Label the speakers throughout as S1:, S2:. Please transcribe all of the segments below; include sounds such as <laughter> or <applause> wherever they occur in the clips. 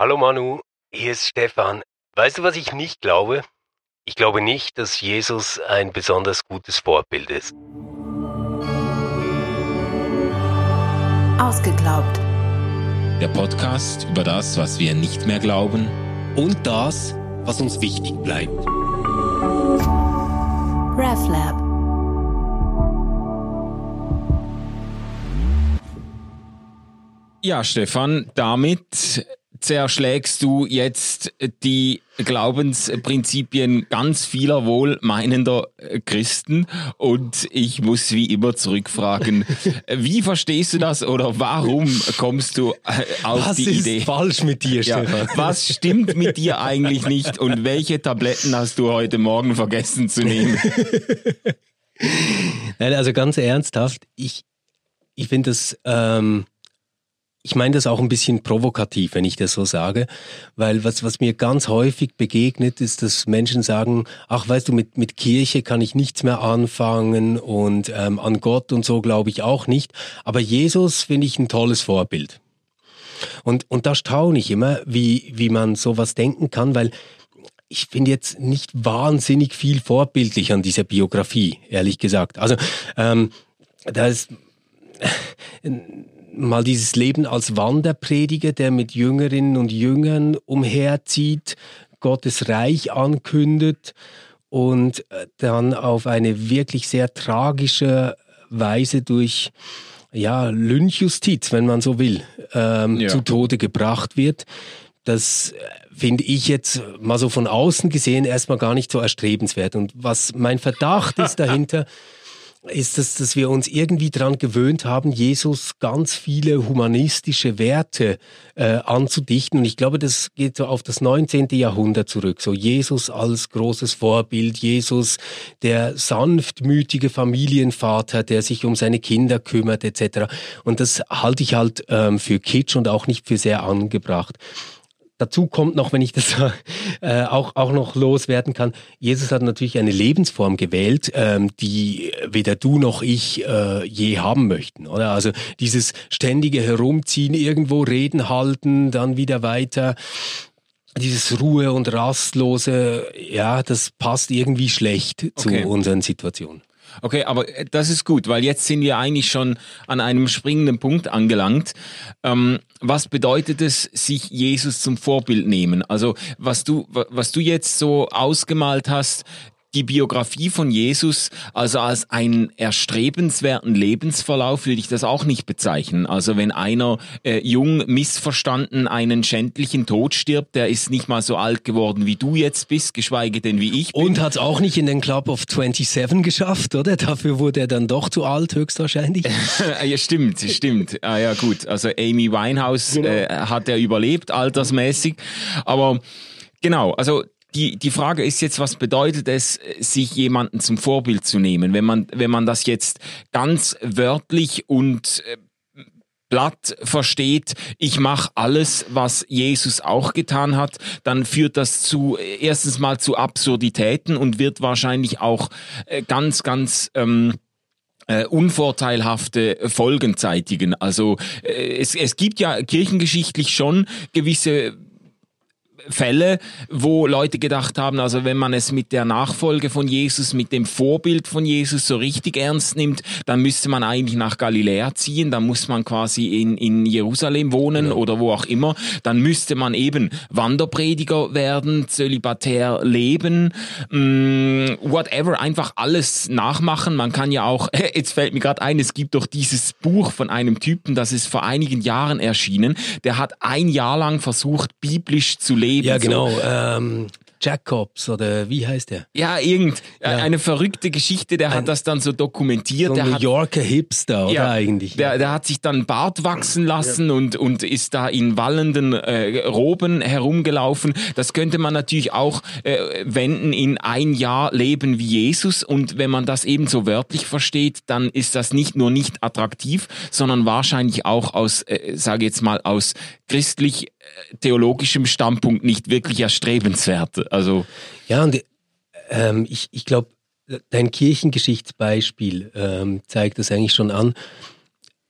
S1: Hallo Manu, hier ist Stefan. Weißt du, was ich nicht glaube? Ich glaube nicht, dass Jesus ein besonders gutes Vorbild ist.
S2: Ausgeglaubt.
S3: Der Podcast über das, was wir nicht mehr glauben und das, was uns wichtig bleibt.
S2: RefLab.
S3: Ja, Stefan, damit zerschlägst du jetzt die Glaubensprinzipien ganz vieler wohlmeinender Christen und ich muss wie immer zurückfragen, <laughs> wie verstehst du das oder warum kommst du auf
S1: was
S3: die Idee?
S1: Was ist falsch mit dir, ja, Stefan?
S3: Was stimmt mit dir eigentlich nicht und welche Tabletten hast du heute Morgen vergessen zu nehmen? <laughs>
S1: Nein, also ganz ernsthaft, ich, ich finde das... Ähm ich meine das auch ein bisschen provokativ, wenn ich das so sage, weil was, was mir ganz häufig begegnet, ist, dass Menschen sagen, ach weißt du, mit, mit Kirche kann ich nichts mehr anfangen und ähm, an Gott und so glaube ich auch nicht, aber Jesus finde ich ein tolles Vorbild. Und, und da staune ich immer, wie, wie man sowas denken kann, weil ich finde jetzt nicht wahnsinnig viel vorbildlich an dieser Biografie, ehrlich gesagt. Also ähm, da ist mal dieses Leben als Wanderprediger, der mit Jüngerinnen und Jüngern umherzieht, Gottes Reich ankündet und äh, dann auf eine wirklich sehr tragische Weise durch ja, Lynchjustiz, wenn man so will, ähm, ja. zu Tode gebracht wird. Das äh, finde ich jetzt mal so von außen gesehen erstmal gar nicht so erstrebenswert. Und was mein Verdacht ist <laughs> dahinter, ist es, dass wir uns irgendwie daran gewöhnt haben, Jesus ganz viele humanistische Werte äh, anzudichten. Und ich glaube, das geht so auf das 19. Jahrhundert zurück. So Jesus als großes Vorbild, Jesus der sanftmütige Familienvater, der sich um seine Kinder kümmert etc. Und das halte ich halt ähm, für Kitsch und auch nicht für sehr angebracht. Dazu kommt noch, wenn ich das <laughs> äh, auch, auch noch loswerden kann, Jesus hat natürlich eine Lebensform gewählt, ähm, die weder du noch ich äh, je haben möchten. Oder? Also dieses ständige Herumziehen, irgendwo Reden halten, dann wieder weiter dieses Ruhe und Rastlose, ja, das passt irgendwie schlecht okay. zu unseren Situationen.
S3: Okay, aber äh, das ist gut, weil jetzt sind wir eigentlich schon an einem springenden Punkt angelangt. Ähm, was bedeutet es, sich Jesus zum Vorbild nehmen? Also was du, was du jetzt so ausgemalt hast, die Biografie von Jesus also als einen erstrebenswerten Lebensverlauf würde ich das auch nicht bezeichnen. Also wenn einer äh, jung missverstanden einen schändlichen Tod stirbt, der ist nicht mal so alt geworden wie du jetzt bist, geschweige denn wie ich
S1: bin. Und hat auch nicht in den Club of 27 geschafft, oder? Dafür wurde er dann doch zu alt, höchstwahrscheinlich. <laughs>
S3: ja, stimmt, stimmt. Ah, ja, gut. Also Amy Winehouse genau. äh, hat er überlebt, altersmäßig. Aber Genau, also die, die Frage ist jetzt, was bedeutet es, sich jemanden zum Vorbild zu nehmen? Wenn man, wenn man das jetzt ganz wörtlich und äh, Blatt versteht, ich mache alles, was Jesus auch getan hat, dann führt das zu erstens mal zu Absurditäten und wird wahrscheinlich auch äh, ganz, ganz ähm, äh, unvorteilhafte Folgen zeitigen. Also äh, es, es gibt ja kirchengeschichtlich schon gewisse Fälle, wo Leute gedacht haben, also wenn man es mit der Nachfolge von Jesus, mit dem Vorbild von Jesus so richtig ernst nimmt, dann müsste man eigentlich nach Galiläa ziehen, dann muss man quasi in, in Jerusalem wohnen ja. oder wo auch immer, dann müsste man eben Wanderprediger werden, zölibatär leben, mh, mm, whatever, einfach alles nachmachen. Man kann ja auch, <laughs> jetzt fällt mir gerade ein, es gibt doch dieses Buch von einem Typen, das ist vor einigen Jahren erschienen, der hat ein Jahr lang versucht, biblisch zu leben
S1: Leben. Ja, genau. Ähm, Jacobs oder wie heißt der?
S3: Ja, irgend ja. eine verrückte Geschichte, der Ein, hat das dann so dokumentiert.
S1: So
S3: der
S1: New
S3: hat,
S1: Yorker Hipster, oder ja, eigentlich?
S3: Der, der hat sich dann Bart wachsen lassen ja. und, und ist da in wallenden äh, Roben herumgelaufen. Das könnte man natürlich auch äh, wenden in ein Jahr Leben wie Jesus. Und wenn man das eben so wörtlich versteht, dann ist das nicht nur nicht attraktiv, sondern wahrscheinlich auch aus, äh, sage jetzt mal, aus christlich äh, theologischem Standpunkt nicht wirklich erstrebenswert. Also
S1: ja, und ähm, ich, ich glaube, dein Kirchengeschichtsbeispiel ähm, zeigt das eigentlich schon an.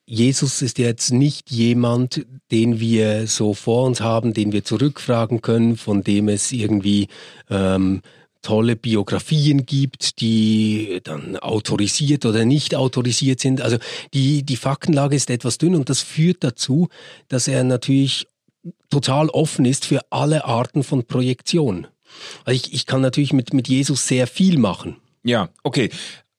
S1: Jesus ist jetzt nicht jemand, den wir so vor uns haben, den wir zurückfragen können, von dem es irgendwie ähm, tolle Biografien gibt, die dann autorisiert oder nicht autorisiert sind. Also die, die Faktenlage ist etwas dünn und das führt dazu, dass er natürlich total offen ist für alle Arten von Projektion. Also ich, ich kann natürlich mit, mit Jesus sehr viel machen.
S3: Ja, okay.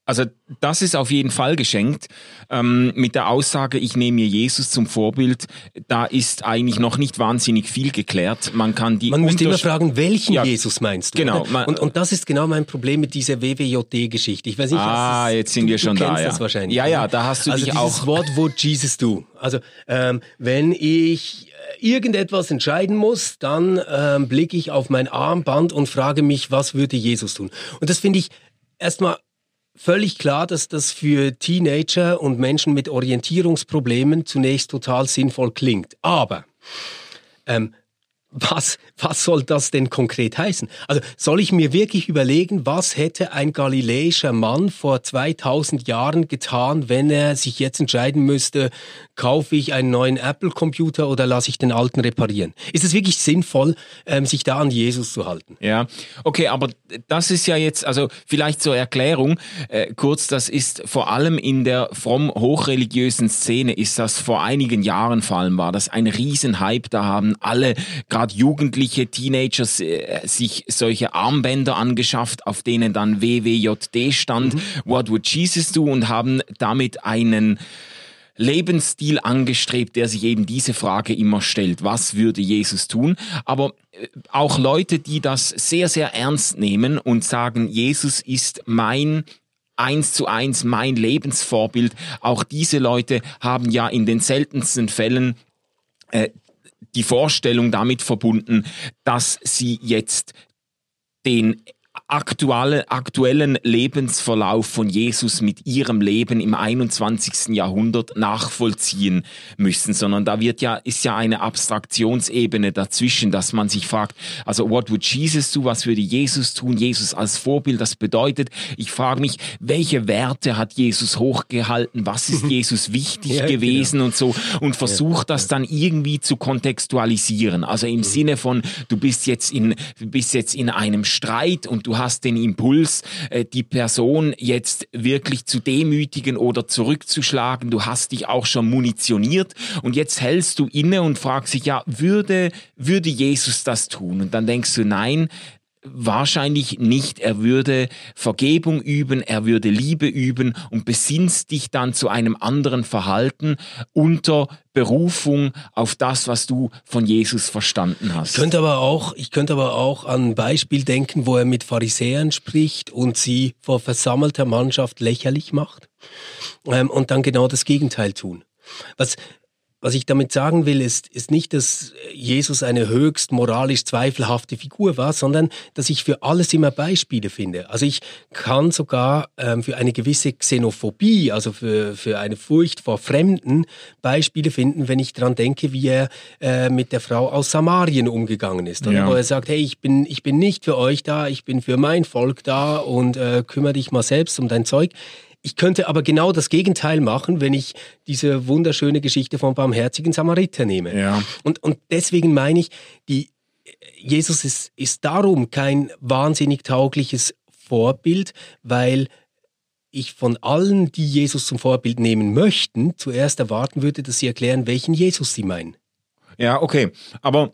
S3: Also das ist auf jeden Fall geschenkt. Ähm, mit der Aussage, ich nehme mir Jesus zum Vorbild, da ist eigentlich noch nicht wahnsinnig viel geklärt. Man kann die
S1: Man müsste immer fragen, welchen ja, Jesus meinst du?
S3: Genau.
S1: Man, und, und das ist genau mein Problem mit dieser WWJD-Geschichte. Ich weiß nicht,
S3: ah, was ist, jetzt sind du, wir schon
S1: du
S3: da.
S1: Ja. Das wahrscheinlich.
S3: Ja, ja, da hast du
S1: also
S3: dich auch.
S1: Wort, wo Jesus du. Also ähm, wenn ich irgendetwas entscheiden muss, dann ähm, blicke ich auf mein Armband und frage mich, was würde Jesus tun? Und das finde ich erstmal völlig klar, dass das für Teenager und Menschen mit Orientierungsproblemen zunächst total sinnvoll klingt. Aber ähm, was, was soll das denn konkret heißen? Also soll ich mir wirklich überlegen, was hätte ein galiläischer Mann vor 2000 Jahren getan, wenn er sich jetzt entscheiden müsste, kaufe ich einen neuen Apple-Computer oder lasse ich den alten reparieren? Ist es wirklich sinnvoll, ähm, sich da an Jesus zu halten?
S3: Ja, okay, aber das ist ja jetzt, also vielleicht zur Erklärung, äh, kurz, das ist vor allem in der fromm hochreligiösen Szene, ist das vor einigen Jahren vor allem war, das ein Riesenhype, da haben alle gerade jugendliche Teenagers äh, sich solche Armbänder angeschafft, auf denen dann WWJD stand, mhm. What would Jesus do? Und haben damit einen Lebensstil angestrebt, der sich eben diese Frage immer stellt. Was würde Jesus tun? Aber äh, auch Leute, die das sehr, sehr ernst nehmen und sagen, Jesus ist mein eins zu eins mein Lebensvorbild. Auch diese Leute haben ja in den seltensten Fällen äh, die Vorstellung damit verbunden, dass sie jetzt den aktuelle, aktuellen Lebensverlauf von Jesus mit ihrem Leben im 21. Jahrhundert nachvollziehen müssen, sondern da wird ja, ist ja eine Abstraktionsebene dazwischen, dass man sich fragt, also what would Jesus do, was würde Jesus tun, Jesus als Vorbild, das bedeutet, ich frage mich, welche Werte hat Jesus hochgehalten, was ist Jesus wichtig ja, gewesen genau. und so und versucht das dann irgendwie zu kontextualisieren, also im mhm. Sinne von, du bist jetzt in, bist jetzt in einem Streit und du hast den Impuls, äh, die Person jetzt wirklich zu demütigen oder zurückzuschlagen. Du hast dich auch schon munitioniert und jetzt hältst du inne und fragst dich, ja, würde, würde Jesus das tun? Und dann denkst du, nein, Wahrscheinlich nicht. Er würde Vergebung üben, er würde Liebe üben und besinnst dich dann zu einem anderen Verhalten unter Berufung auf das, was du von Jesus verstanden hast.
S1: Ich könnte aber auch, ich könnte aber auch an ein Beispiel denken, wo er mit Pharisäern spricht und sie vor versammelter Mannschaft lächerlich macht ähm, und dann genau das Gegenteil tun. Was, was ich damit sagen will, ist, ist nicht, dass Jesus eine höchst moralisch zweifelhafte Figur war, sondern dass ich für alles immer Beispiele finde. Also ich kann sogar ähm, für eine gewisse Xenophobie, also für, für eine Furcht vor Fremden, Beispiele finden, wenn ich daran denke, wie er äh, mit der Frau aus Samarien umgegangen ist. Ja. Wo er sagt, hey, ich bin, ich bin nicht für euch da, ich bin für mein Volk da und äh, kümmere dich mal selbst um dein Zeug. Ich könnte aber genau das Gegenteil machen, wenn ich diese wunderschöne Geschichte vom barmherzigen Samariter nehme.
S3: Ja.
S1: Und, und deswegen meine ich, die, Jesus ist, ist darum kein wahnsinnig taugliches Vorbild, weil ich von allen, die Jesus zum Vorbild nehmen möchten, zuerst erwarten würde, dass sie erklären, welchen Jesus sie meinen.
S3: Ja, okay. Aber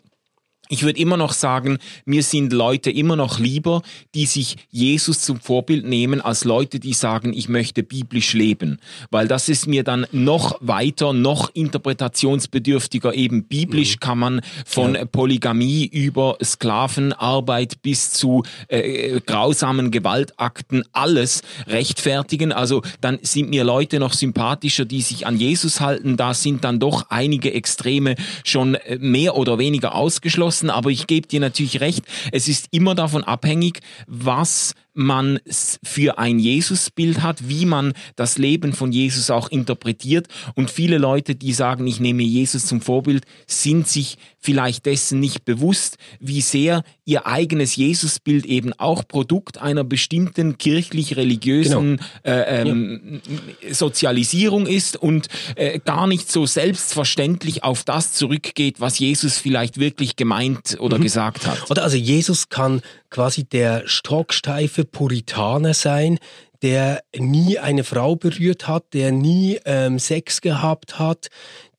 S3: ich würde immer noch sagen, mir sind Leute immer noch lieber, die sich Jesus zum Vorbild nehmen, als Leute, die sagen, ich möchte biblisch leben. Weil das ist mir dann noch weiter, noch interpretationsbedürftiger. Eben biblisch mhm. kann man von ja. Polygamie über Sklavenarbeit bis zu äh, grausamen Gewaltakten alles rechtfertigen. Also dann sind mir Leute noch sympathischer, die sich an Jesus halten. Da sind dann doch einige Extreme schon äh, mehr oder weniger ausgeschlossen geschlossen, aber ich gebe dir natürlich recht, es ist immer davon abhängig, was man für ein Jesusbild hat, wie man das Leben von Jesus auch interpretiert. Und viele Leute, die sagen, ich nehme Jesus zum Vorbild, sind sich vielleicht dessen nicht bewusst, wie sehr ihr eigenes Jesusbild eben auch Produkt einer bestimmten kirchlich-religiösen genau. äh, ähm, ja. Sozialisierung ist und äh, gar nicht so selbstverständlich auf das zurückgeht, was Jesus vielleicht wirklich gemeint oder mhm. gesagt hat.
S1: Oder also Jesus kann quasi der stocksteife Puritaner sein, der nie eine Frau berührt hat, der nie ähm, Sex gehabt hat,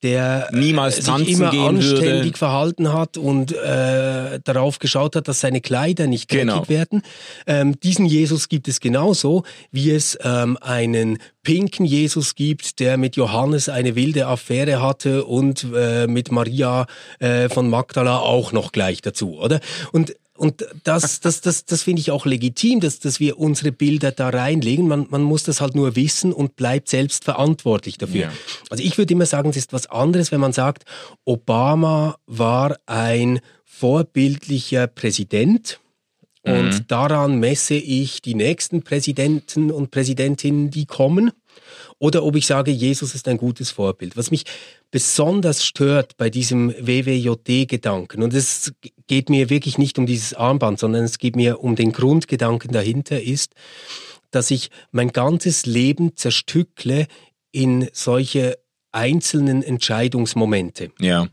S1: der
S3: niemals
S1: sich immer anständig würde. verhalten hat und äh, darauf geschaut hat, dass seine Kleider nicht dreckig genau. werden. Ähm, diesen Jesus gibt es genauso, wie es ähm, einen pinken Jesus gibt, der mit Johannes eine wilde Affäre hatte und äh, mit Maria äh, von Magdala auch noch gleich dazu, oder? Und und das, <laughs> das, das, das finde ich auch legitim, dass, dass wir unsere Bilder da reinlegen. Man, man muss das halt nur wissen und bleibt selbst verantwortlich dafür. Ja. Also ich würde immer sagen, es ist was anderes, wenn man sagt, Obama war ein vorbildlicher Präsident. Und mhm. daran messe ich die nächsten Präsidenten und Präsidentinnen, die kommen oder ob ich sage, Jesus ist ein gutes Vorbild. Was mich besonders stört bei diesem WWJD-Gedanken, und es geht mir wirklich nicht um dieses Armband, sondern es geht mir um den Grundgedanken dahinter, ist, dass ich mein ganzes Leben zerstückle in solche einzelnen Entscheidungsmomente.
S3: Ja.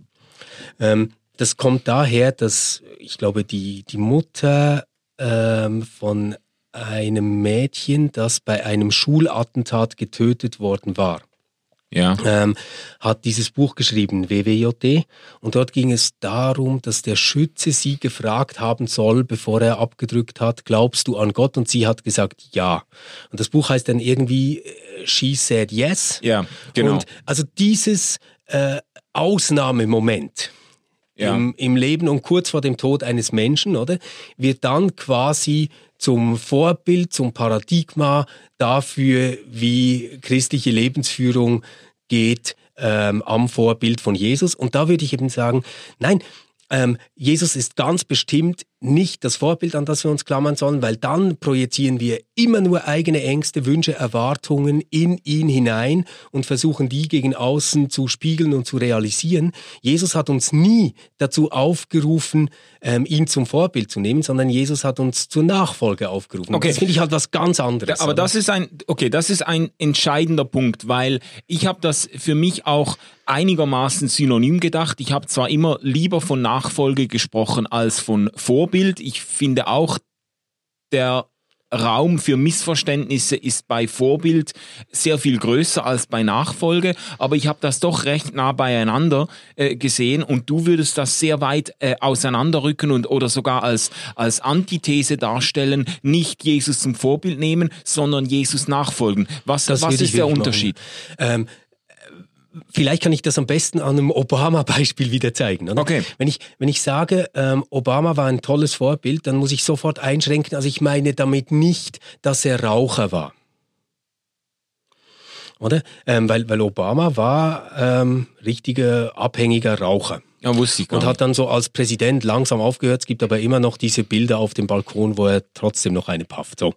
S1: Ähm, das kommt daher, dass ich glaube, die, die Mutter ähm, von einem Mädchen, das bei einem Schulattentat getötet worden war.
S3: Ja.
S1: Ähm, hat dieses Buch geschrieben, WWJD. Und dort ging es darum, dass der Schütze sie gefragt haben soll, bevor er abgedrückt hat, glaubst du an Gott? Und sie hat gesagt, ja. Und das Buch heißt dann irgendwie, äh, She said yes.
S3: Ja, genau. Und
S1: also dieses äh, Ausnahmemoment, ja. im, im Leben und kurz vor dem Tod eines Menschen, oder? Wird dann quasi zum Vorbild, zum Paradigma dafür, wie christliche Lebensführung geht ähm, am Vorbild von Jesus. Und da würde ich eben sagen, nein, ähm, Jesus ist ganz bestimmt nicht das Vorbild, an das wir uns klammern sollen, weil dann projizieren wir immer nur eigene Ängste, Wünsche, Erwartungen in ihn hinein und versuchen die gegen außen zu spiegeln und zu realisieren. Jesus hat uns nie dazu aufgerufen, ähm, ihn zum Vorbild zu nehmen, sondern Jesus hat uns zur Nachfolge aufgerufen. Okay. Das finde ich halt was ganz anderes.
S3: aber das ist ein, okay, das ist ein entscheidender Punkt, weil ich habe das für mich auch einigermaßen synonym gedacht. Ich habe zwar immer lieber von Nachfolge gesprochen als von Vorbild. Ich finde auch, der Raum für Missverständnisse ist bei Vorbild sehr viel größer als bei Nachfolge, aber ich habe das doch recht nah beieinander äh, gesehen und du würdest das sehr weit äh, auseinanderrücken und oder sogar als als Antithese darstellen, nicht Jesus zum Vorbild nehmen, sondern Jesus nachfolgen. Was, was ist der Unterschied?
S1: Ähm, Vielleicht kann ich das am besten an einem Obama-Beispiel wieder zeigen. Oder?
S3: Okay.
S1: Wenn ich, wenn ich sage, ähm, Obama war ein tolles Vorbild, dann muss ich sofort einschränken. Also ich meine damit nicht, dass er Raucher war. Oder? Ähm, weil, weil Obama war ähm, richtiger abhängiger Raucher.
S3: Ja, wusste ich
S1: gar Und hat dann so als Präsident langsam aufgehört. Es gibt aber immer noch diese Bilder auf dem Balkon, wo er trotzdem noch eine pafft. So.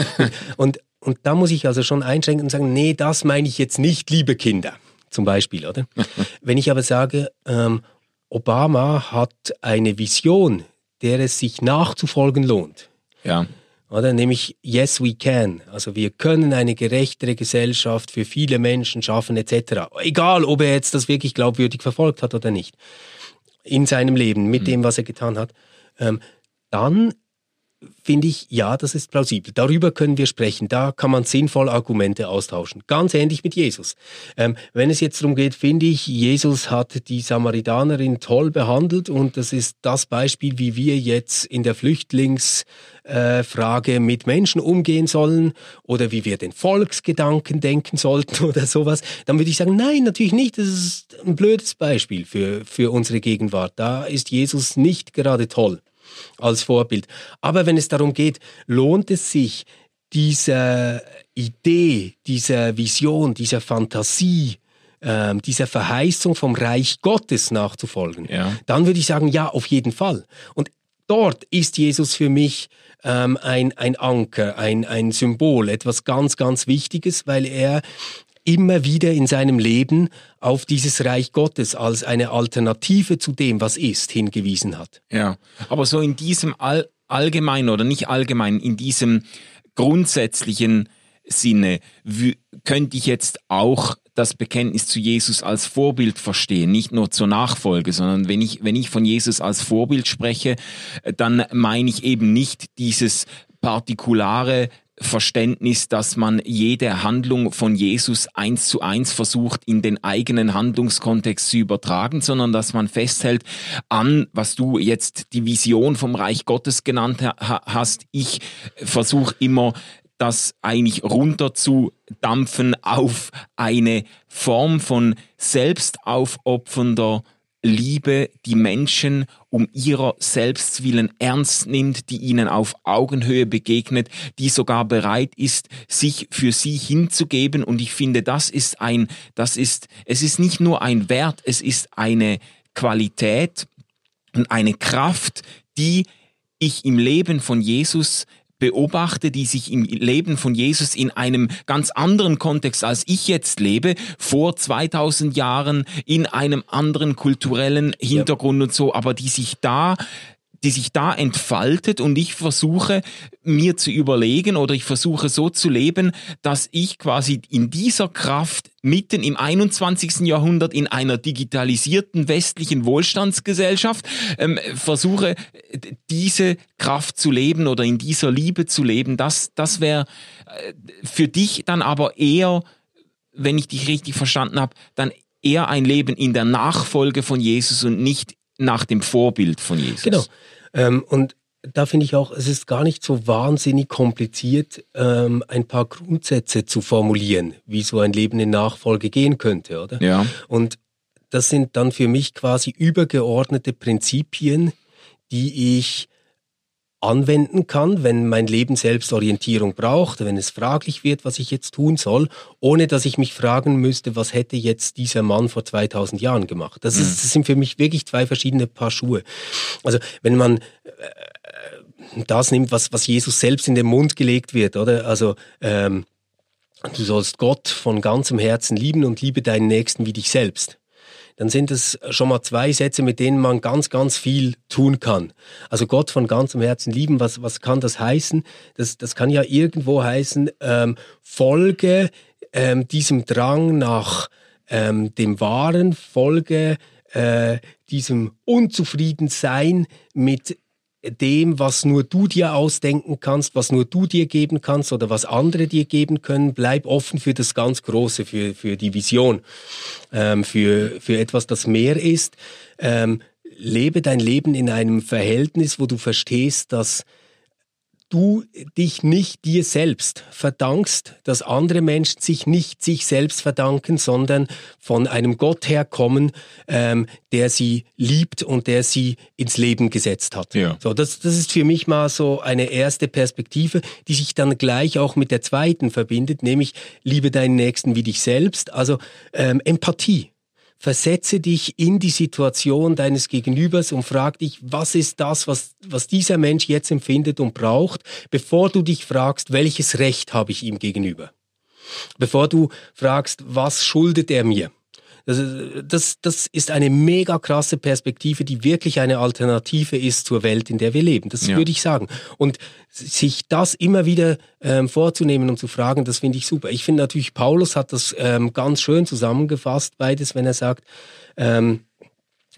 S1: <laughs> und, und da muss ich also schon einschränken und sagen, nee, das meine ich jetzt nicht, liebe Kinder zum Beispiel, oder? <laughs> Wenn ich aber sage, ähm, Obama hat eine Vision, der es sich nachzufolgen lohnt.
S3: Ja.
S1: Oder nämlich Yes we can. Also wir können eine gerechtere Gesellschaft für viele Menschen schaffen etc. Egal, ob er jetzt das wirklich glaubwürdig verfolgt hat oder nicht in seinem Leben mit mhm. dem, was er getan hat. Ähm, dann finde ich, ja, das ist plausibel. Darüber können wir sprechen. Da kann man sinnvoll Argumente austauschen. Ganz ähnlich mit Jesus. Ähm, wenn es jetzt darum geht, finde ich, Jesus hat die Samaritanerin toll behandelt und das ist das Beispiel, wie wir jetzt in der Flüchtlingsfrage äh, mit Menschen umgehen sollen oder wie wir den Volksgedanken denken sollten <laughs> oder sowas, dann würde ich sagen, nein, natürlich nicht. Das ist ein blödes Beispiel für, für unsere Gegenwart. Da ist Jesus nicht gerade toll als Vorbild. Aber wenn es darum geht, lohnt es sich, dieser Idee, dieser Vision, dieser Fantasie, ähm, dieser Verheißung vom Reich Gottes nachzufolgen,
S3: ja.
S1: dann würde ich sagen, ja, auf jeden Fall. Und dort ist Jesus für mich ähm, ein, ein Anker, ein, ein Symbol, etwas ganz, ganz Wichtiges, weil er immer wieder in seinem Leben auf dieses Reich Gottes als eine Alternative zu dem, was ist, hingewiesen hat.
S3: Ja, aber so in diesem all, allgemeinen oder nicht allgemein, in diesem grundsätzlichen Sinne könnte ich jetzt auch das Bekenntnis zu Jesus als Vorbild verstehen, nicht nur zur Nachfolge, sondern wenn ich, wenn ich von Jesus als Vorbild spreche, dann meine ich eben nicht dieses partikulare Verständnis, dass man jede Handlung von Jesus eins zu eins versucht, in den eigenen Handlungskontext zu übertragen, sondern dass man festhält an, was du jetzt die Vision vom Reich Gottes genannt hast. Ich versuche immer das eigentlich runterzudampfen auf eine Form von selbstaufopfernder Liebe, die Menschen um ihrer selbst willen ernst nimmt, die ihnen auf Augenhöhe begegnet, die sogar bereit ist, sich für sie hinzugeben. Und ich finde, das ist ein, das ist, es ist nicht nur ein Wert, es ist eine Qualität und eine Kraft, die ich im Leben von Jesus beobachte, die sich im Leben von Jesus in einem ganz anderen Kontext, als ich jetzt lebe, vor 2000 Jahren, in einem anderen kulturellen Hintergrund ja. und so, aber die sich da die sich da entfaltet und ich versuche mir zu überlegen oder ich versuche so zu leben, dass ich quasi in dieser Kraft mitten im 21. Jahrhundert in einer digitalisierten westlichen Wohlstandsgesellschaft ähm, versuche diese Kraft zu leben oder in dieser Liebe zu leben. Das, das wäre äh, für dich dann aber eher, wenn ich dich richtig verstanden habe, dann eher ein Leben in der Nachfolge von Jesus und nicht nach dem Vorbild von Jesus.
S1: Genau. Ähm, und da finde ich auch, es ist gar nicht so wahnsinnig kompliziert, ähm, ein paar Grundsätze zu formulieren, wie so ein Leben in Nachfolge gehen könnte, oder?
S3: Ja.
S1: Und das sind dann für mich quasi übergeordnete Prinzipien, die ich anwenden kann, wenn mein Leben selbst Orientierung braucht, wenn es fraglich wird, was ich jetzt tun soll, ohne dass ich mich fragen müsste, was hätte jetzt dieser Mann vor 2000 Jahren gemacht. Das, ist, mhm. das sind für mich wirklich zwei verschiedene Paar Schuhe. Also wenn man äh, das nimmt, was, was Jesus selbst in den Mund gelegt wird, oder? Also ähm, du sollst Gott von ganzem Herzen lieben und liebe deinen Nächsten wie dich selbst dann sind es schon mal zwei Sätze, mit denen man ganz, ganz viel tun kann. Also Gott von ganzem Herzen lieben, was, was kann das heißen? Das, das kann ja irgendwo heißen, ähm, folge ähm, diesem Drang nach ähm, dem Wahren, folge äh, diesem Unzufriedensein mit dem, was nur du dir ausdenken kannst, was nur du dir geben kannst oder was andere dir geben können. Bleib offen für das ganz Große, für, für die Vision, ähm, für, für etwas, das mehr ist. Ähm, lebe dein Leben in einem Verhältnis, wo du verstehst, dass du dich nicht dir selbst verdankst, dass andere Menschen sich nicht sich selbst verdanken, sondern von einem Gott herkommen, ähm, der sie liebt und der sie ins Leben gesetzt hat. Ja. So, das, das ist für mich mal so eine erste Perspektive, die sich dann gleich auch mit der zweiten verbindet, nämlich liebe deinen Nächsten wie dich selbst, also ähm, Empathie. Versetze dich in die Situation deines Gegenübers und frag dich, was ist das, was, was dieser Mensch jetzt empfindet und braucht, bevor du dich fragst, welches Recht habe ich ihm gegenüber. Bevor du fragst, was schuldet er mir. Das, das, das ist eine mega krasse Perspektive, die wirklich eine Alternative ist zur Welt, in der wir leben. Das ja. würde ich sagen. Und sich das immer wieder ähm, vorzunehmen und zu fragen, das finde ich super. Ich finde natürlich, Paulus hat das ähm, ganz schön zusammengefasst, beides, wenn er sagt, ähm,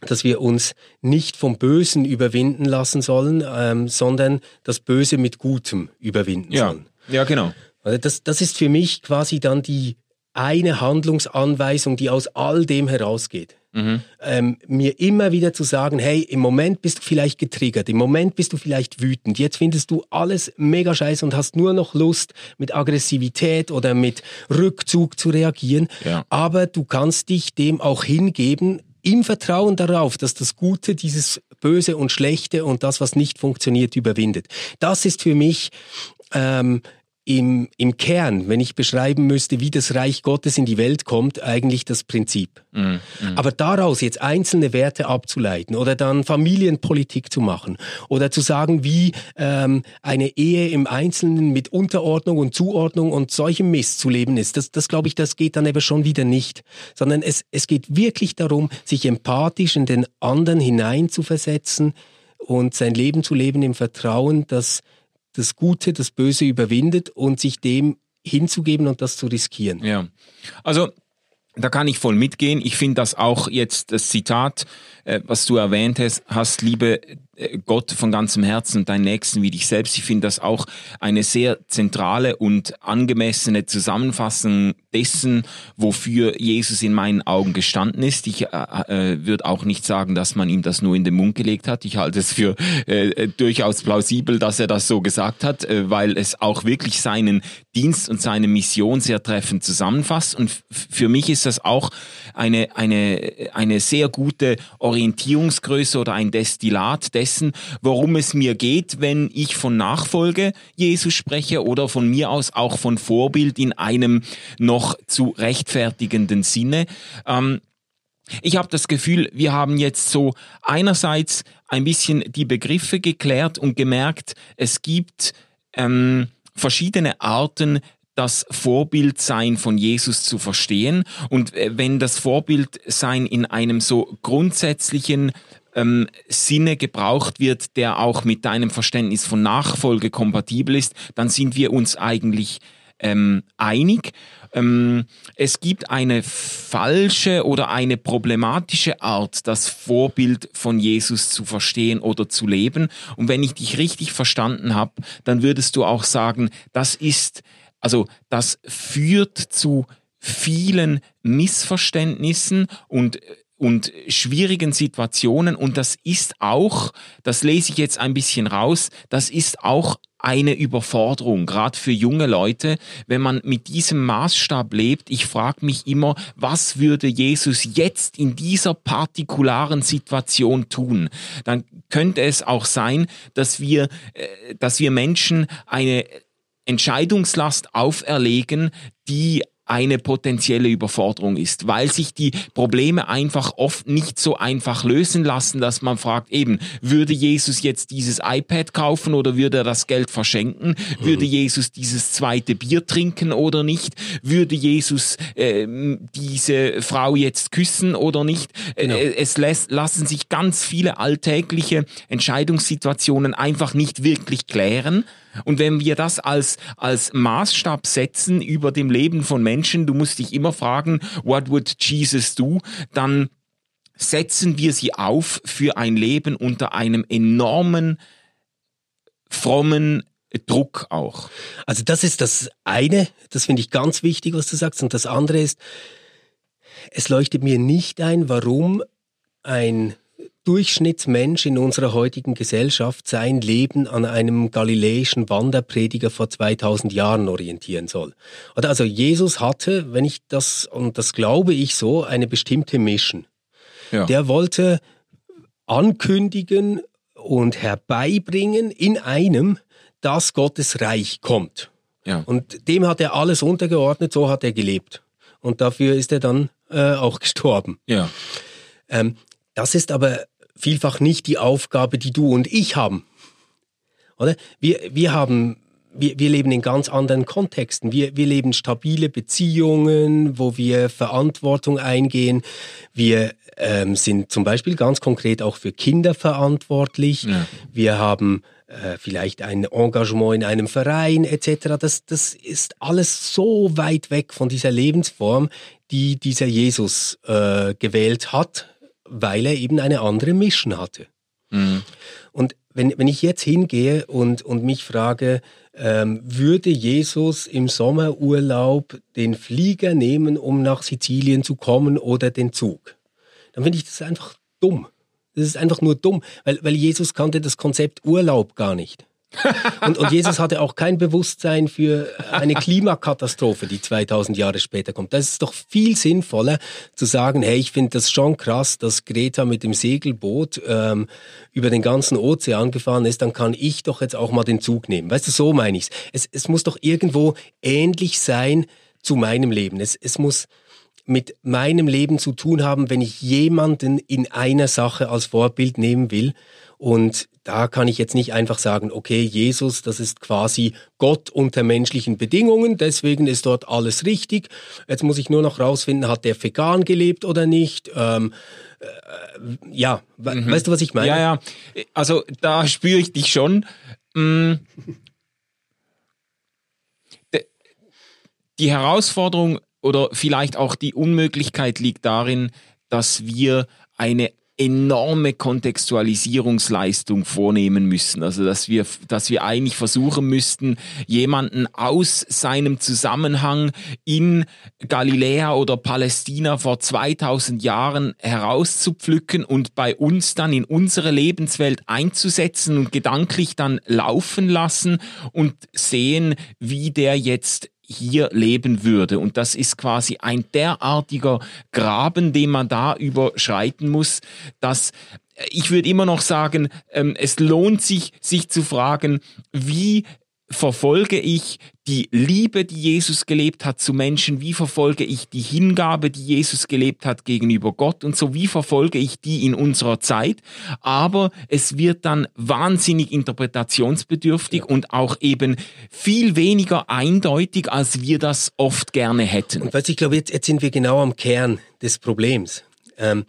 S1: dass wir uns nicht vom Bösen überwinden lassen sollen, ähm, sondern das Böse mit Gutem überwinden
S3: ja.
S1: sollen.
S3: Ja, genau.
S1: Also das, das ist für mich quasi dann die eine Handlungsanweisung, die aus all dem herausgeht. Mhm. Ähm, mir immer wieder zu sagen, hey, im Moment bist du vielleicht getriggert, im Moment bist du vielleicht wütend, jetzt findest du alles mega scheiße und hast nur noch Lust, mit Aggressivität oder mit Rückzug zu reagieren. Ja. Aber du kannst dich dem auch hingeben, im Vertrauen darauf, dass das Gute dieses Böse und Schlechte und das, was nicht funktioniert, überwindet. Das ist für mich ähm, im, im Kern, wenn ich beschreiben müsste, wie das Reich Gottes in die Welt kommt, eigentlich das Prinzip. Mm, mm. Aber daraus jetzt einzelne Werte abzuleiten oder dann Familienpolitik zu machen oder zu sagen, wie ähm, eine Ehe im Einzelnen mit Unterordnung und Zuordnung und solchem Mist zu leben ist, das, das glaube ich, das geht dann eben schon wieder nicht. Sondern es, es geht wirklich darum, sich empathisch in den anderen hineinzuversetzen und sein Leben zu leben im Vertrauen, dass das Gute, das Böse überwindet und sich dem hinzugeben und das zu riskieren.
S3: Ja. Also da kann ich voll mitgehen. Ich finde das auch jetzt das Zitat, äh, was du erwähnt hast, hast, liebe äh, Gott von ganzem Herzen und deinen Nächsten wie dich selbst. Ich finde das auch eine sehr zentrale und angemessene Zusammenfassung dessen, wofür Jesus in meinen Augen gestanden ist. Ich äh, äh, würde auch nicht sagen, dass man ihm das nur in den Mund gelegt hat. Ich halte es für äh, durchaus plausibel, dass er das so gesagt hat, äh, weil es auch wirklich seinen Dienst und seine Mission sehr treffend zusammenfasst. Und für mich ist das auch eine, eine, eine sehr gute Orientierungsgröße oder ein Destillat dessen, worum es mir geht, wenn ich von Nachfolge Jesus spreche oder von mir aus auch von Vorbild in einem noch zu rechtfertigenden Sinne. Ähm, ich habe das Gefühl, wir haben jetzt so einerseits ein bisschen die Begriffe geklärt und gemerkt, es gibt ähm, verschiedene Arten, das Vorbildsein von Jesus zu verstehen. Und äh, wenn das Vorbildsein in einem so grundsätzlichen ähm, Sinne gebraucht wird, der auch mit deinem Verständnis von Nachfolge kompatibel ist, dann sind wir uns eigentlich ähm, einig. Ähm, es gibt eine falsche oder eine problematische Art, das Vorbild von Jesus zu verstehen oder zu leben. Und wenn ich dich richtig verstanden habe, dann würdest du auch sagen, das ist also das führt zu vielen Missverständnissen und und schwierigen Situationen und das ist auch, das lese ich jetzt ein bisschen raus, das ist auch eine Überforderung, gerade für junge Leute, wenn man mit diesem Maßstab lebt. Ich frage mich immer, was würde Jesus jetzt in dieser partikularen Situation tun? Dann könnte es auch sein, dass wir, äh, dass wir Menschen eine Entscheidungslast auferlegen, die eine potenzielle Überforderung ist, weil sich die Probleme einfach oft nicht so einfach lösen lassen, dass man fragt, eben, würde Jesus jetzt dieses iPad kaufen oder würde er das Geld verschenken? Mhm. Würde Jesus dieses zweite Bier trinken oder nicht? Würde Jesus äh, diese Frau jetzt küssen oder nicht? Äh, genau. Äh, es lässt, lassen sich ganz viele alltägliche Entscheidungssituationen einfach nicht wirklich klären. Und wenn wir das als, als Maßstab setzen über dem Leben von Menschen, du musst dich immer fragen, what would Jesus do? Dann setzen wir sie auf für ein Leben unter einem enormen, frommen Druck auch.
S1: Also das ist das eine, das finde ich ganz wichtig, was du sagst. Und das andere ist, es leuchtet mir nicht ein, warum ein Durchschnittsmensch in unserer heutigen Gesellschaft sein Leben an einem galiläischen Wanderprediger vor 2000 Jahren orientieren soll. Also Jesus hatte, wenn ich das, und das glaube ich so, eine bestimmte Mission. Ja. Der wollte ankündigen und herbeibringen in einem, dass Gottes Reich kommt. Ja. Und dem hat er alles untergeordnet, so hat er gelebt. Und dafür ist er dann äh, auch <laughs> gestorben. Ja. Ähm, das ist aber vielfach nicht die Aufgabe, die du und ich haben. Oder? Wir, wir haben wir, wir leben in ganz anderen Kontexten. Wir, wir leben stabile Beziehungen, wo wir Verantwortung eingehen. Wir ähm, sind zum Beispiel ganz konkret auch für Kinder verantwortlich. Ja. Wir haben äh, vielleicht ein Engagement in einem Verein etc. Das, das ist alles so weit weg von dieser Lebensform, die dieser Jesus äh, gewählt hat, weil er eben eine andere Mission hatte. Mhm. Und wenn, wenn ich jetzt hingehe und, und mich frage, ähm, würde Jesus im Sommerurlaub den Flieger nehmen, um nach Sizilien zu kommen oder den Zug? Dann finde ich das einfach dumm. Das ist einfach nur dumm, weil, weil Jesus kannte das Konzept Urlaub gar nicht. <laughs> und, und Jesus hatte auch kein Bewusstsein für eine Klimakatastrophe, die 2000 Jahre später kommt. Das ist doch viel sinnvoller zu sagen, hey, ich finde das schon krass, dass Greta mit dem Segelboot ähm, über den ganzen Ozean gefahren ist, dann kann ich doch jetzt auch mal den Zug nehmen. Weißt du, so meine ich's. Es, es muss doch irgendwo ähnlich sein zu meinem Leben. Es, es muss mit meinem Leben zu tun haben, wenn ich jemanden in einer Sache als Vorbild nehmen will. Und da kann ich jetzt nicht einfach sagen, okay, Jesus, das ist quasi Gott unter menschlichen Bedingungen, deswegen ist dort alles richtig. Jetzt muss ich nur noch rausfinden, hat der vegan gelebt oder nicht? Ähm, äh, ja, mhm. weißt du, was ich meine?
S3: Ja, ja. Also da spüre ich dich schon. Mm. Die Herausforderung oder vielleicht auch die Unmöglichkeit liegt darin, dass wir eine enorme Kontextualisierungsleistung vornehmen müssen. Also dass wir, dass wir eigentlich versuchen müssten, jemanden aus seinem Zusammenhang in Galiläa oder Palästina vor 2000 Jahren herauszupflücken und bei uns dann in unsere Lebenswelt einzusetzen und gedanklich dann laufen lassen und sehen, wie der jetzt hier leben würde. Und das ist quasi ein derartiger Graben, den man da überschreiten muss, dass äh, ich würde immer noch sagen, ähm, es lohnt sich, sich zu fragen, wie verfolge ich die Liebe, die Jesus gelebt hat zu Menschen? Wie verfolge ich die Hingabe, die Jesus gelebt hat gegenüber Gott? Und so wie verfolge ich die in unserer Zeit? Aber es wird dann wahnsinnig interpretationsbedürftig und auch eben viel weniger eindeutig, als wir das oft gerne hätten.
S1: Und weißt, ich glaube, jetzt, jetzt sind wir genau am Kern des Problems. Ähm,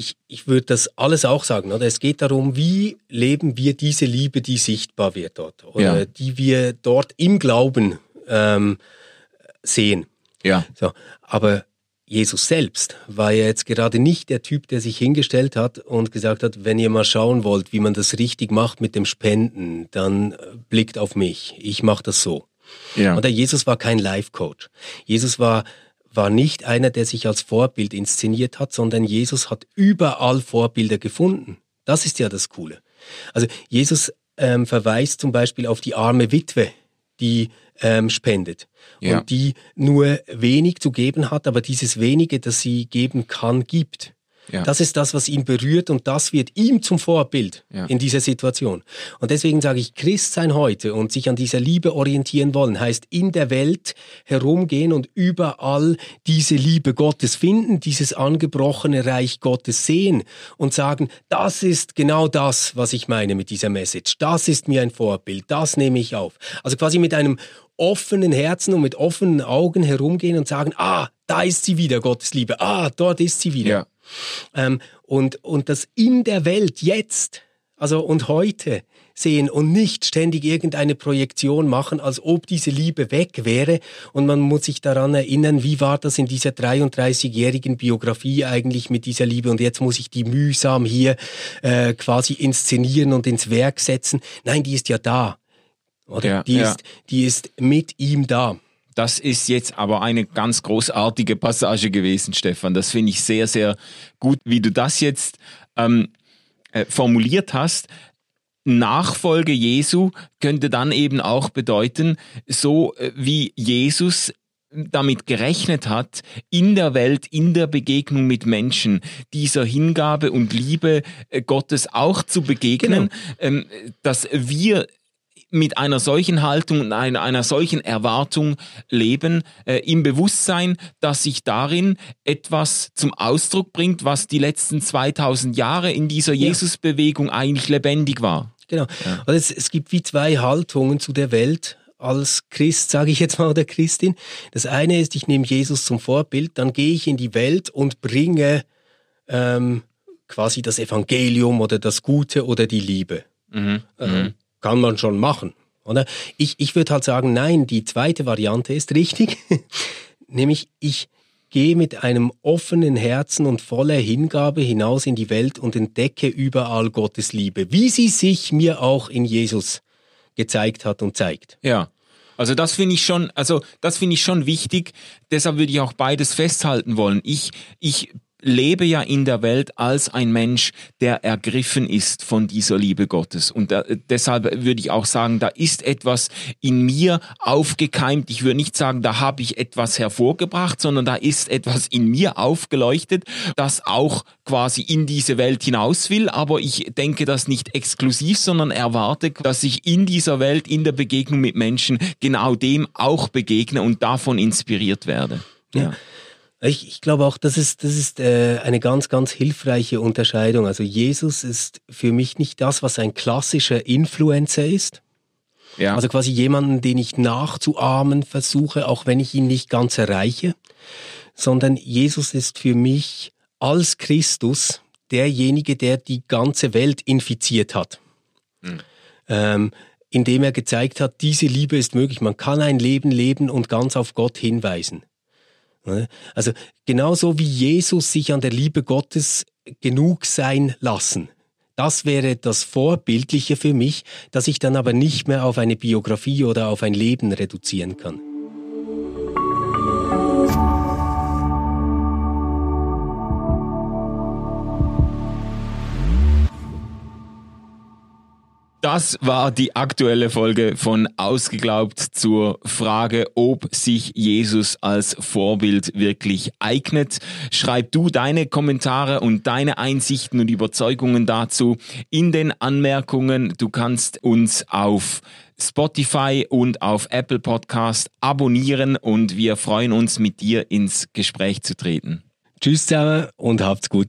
S1: ich, ich würde das alles auch sagen. Oder? Es geht darum, wie leben wir diese Liebe, die sichtbar wird dort. Oder ja. die wir dort im Glauben ähm, sehen.
S3: Ja.
S1: So, aber Jesus selbst war ja jetzt gerade nicht der Typ, der sich hingestellt hat und gesagt hat, wenn ihr mal schauen wollt, wie man das richtig macht mit dem Spenden, dann blickt auf mich. Ich mache das so. Ja. Oder Jesus war kein Life Coach. Jesus war war nicht einer, der sich als Vorbild inszeniert hat, sondern Jesus hat überall Vorbilder gefunden. Das ist ja das Coole. Also Jesus ähm, verweist zum Beispiel auf die arme Witwe, die ähm, spendet ja. und die nur wenig zu geben hat, aber dieses wenige, das sie geben kann, gibt. Ja. Das ist das, was ihn berührt und das wird ihm zum Vorbild ja. in dieser Situation. Und deswegen sage ich, Christ sein heute und sich an dieser Liebe orientieren wollen, heißt in der Welt herumgehen und überall diese Liebe Gottes finden, dieses angebrochene Reich Gottes sehen und sagen, das ist genau das, was ich meine mit dieser Message. Das ist mir ein Vorbild, das nehme ich auf. Also quasi mit einem offenen Herzen und mit offenen Augen herumgehen und sagen, ah, da ist sie wieder, Gottes Liebe, ah, dort ist sie wieder. Ja. Ähm, und, und das in der Welt jetzt, also und heute sehen und nicht ständig irgendeine Projektion machen, als ob diese Liebe weg wäre. Und man muss sich daran erinnern, wie war das in dieser 33-jährigen Biografie eigentlich mit dieser Liebe und jetzt muss ich die mühsam hier äh, quasi inszenieren und ins Werk setzen. Nein, die ist ja da. Oder? Ja, die, ja. Ist, die ist mit ihm da.
S3: Das ist jetzt aber eine ganz großartige Passage gewesen, Stefan. Das finde ich sehr, sehr gut, wie du das jetzt ähm, äh, formuliert hast. Nachfolge Jesu könnte dann eben auch bedeuten, so äh, wie Jesus damit gerechnet hat, in der Welt, in der Begegnung mit Menschen, dieser Hingabe und Liebe äh, Gottes auch zu begegnen, genau. Ähm, dass wir mit einer solchen Haltung und einer, einer solchen Erwartung leben, äh, im Bewusstsein, dass sich darin etwas zum Ausdruck bringt, was die letzten 2000 Jahre in dieser ja. Jesusbewegung eigentlich lebendig war.
S1: Genau. Ja. Also es, es gibt wie zwei Haltungen zu der Welt als Christ, sage ich jetzt mal, oder Christin. Das eine ist, ich nehme Jesus zum Vorbild, dann gehe ich in die Welt und bringe ähm, quasi das Evangelium oder das Gute oder die Liebe. Mhm. Ähm, mhm kann man schon machen. Oder? Ich, ich würde halt sagen, nein, die zweite Variante ist richtig. <laughs> Nämlich, ich gehe mit einem offenen Herzen und voller Hingabe hinaus in die Welt und entdecke überall Gottes Liebe, wie sie sich mir auch in Jesus gezeigt hat und zeigt.
S3: Ja. Also das finde ich schon, also das finde ich schon wichtig. Deshalb würde ich auch beides festhalten wollen. Ich, ich lebe ja in der Welt als ein Mensch, der ergriffen ist von dieser Liebe Gottes. Und da, deshalb würde ich auch sagen, da ist etwas in mir aufgekeimt. Ich würde nicht sagen, da habe ich etwas hervorgebracht, sondern da ist etwas in mir aufgeleuchtet, das auch quasi in diese Welt hinaus will. Aber ich denke das nicht exklusiv, sondern erwarte, dass ich in dieser Welt, in der Begegnung mit Menschen genau dem auch begegne und davon inspiriert werde.
S1: ja. ja. Ich, ich glaube auch, das ist, das ist äh, eine ganz, ganz hilfreiche Unterscheidung. Also Jesus ist für mich nicht das, was ein klassischer Influencer ist. Ja. Also quasi jemanden, den ich nachzuahmen versuche, auch wenn ich ihn nicht ganz erreiche, sondern Jesus ist für mich als Christus derjenige, der die ganze Welt infiziert hat. Mhm. Ähm, indem er gezeigt hat, diese Liebe ist möglich. Man kann ein Leben leben und ganz auf Gott hinweisen. Also genauso wie Jesus sich an der Liebe Gottes genug sein lassen. Das wäre das Vorbildliche für mich, das ich dann aber nicht mehr auf eine Biografie oder auf ein Leben reduzieren kann.
S3: Das war die aktuelle Folge von Ausgeglaubt zur Frage, ob sich Jesus als Vorbild wirklich eignet. Schreib du deine Kommentare und deine Einsichten und Überzeugungen dazu in den Anmerkungen. Du kannst uns auf Spotify und auf Apple Podcast abonnieren und wir freuen uns mit dir ins Gespräch zu treten.
S1: Tschüss zusammen und habt's gut.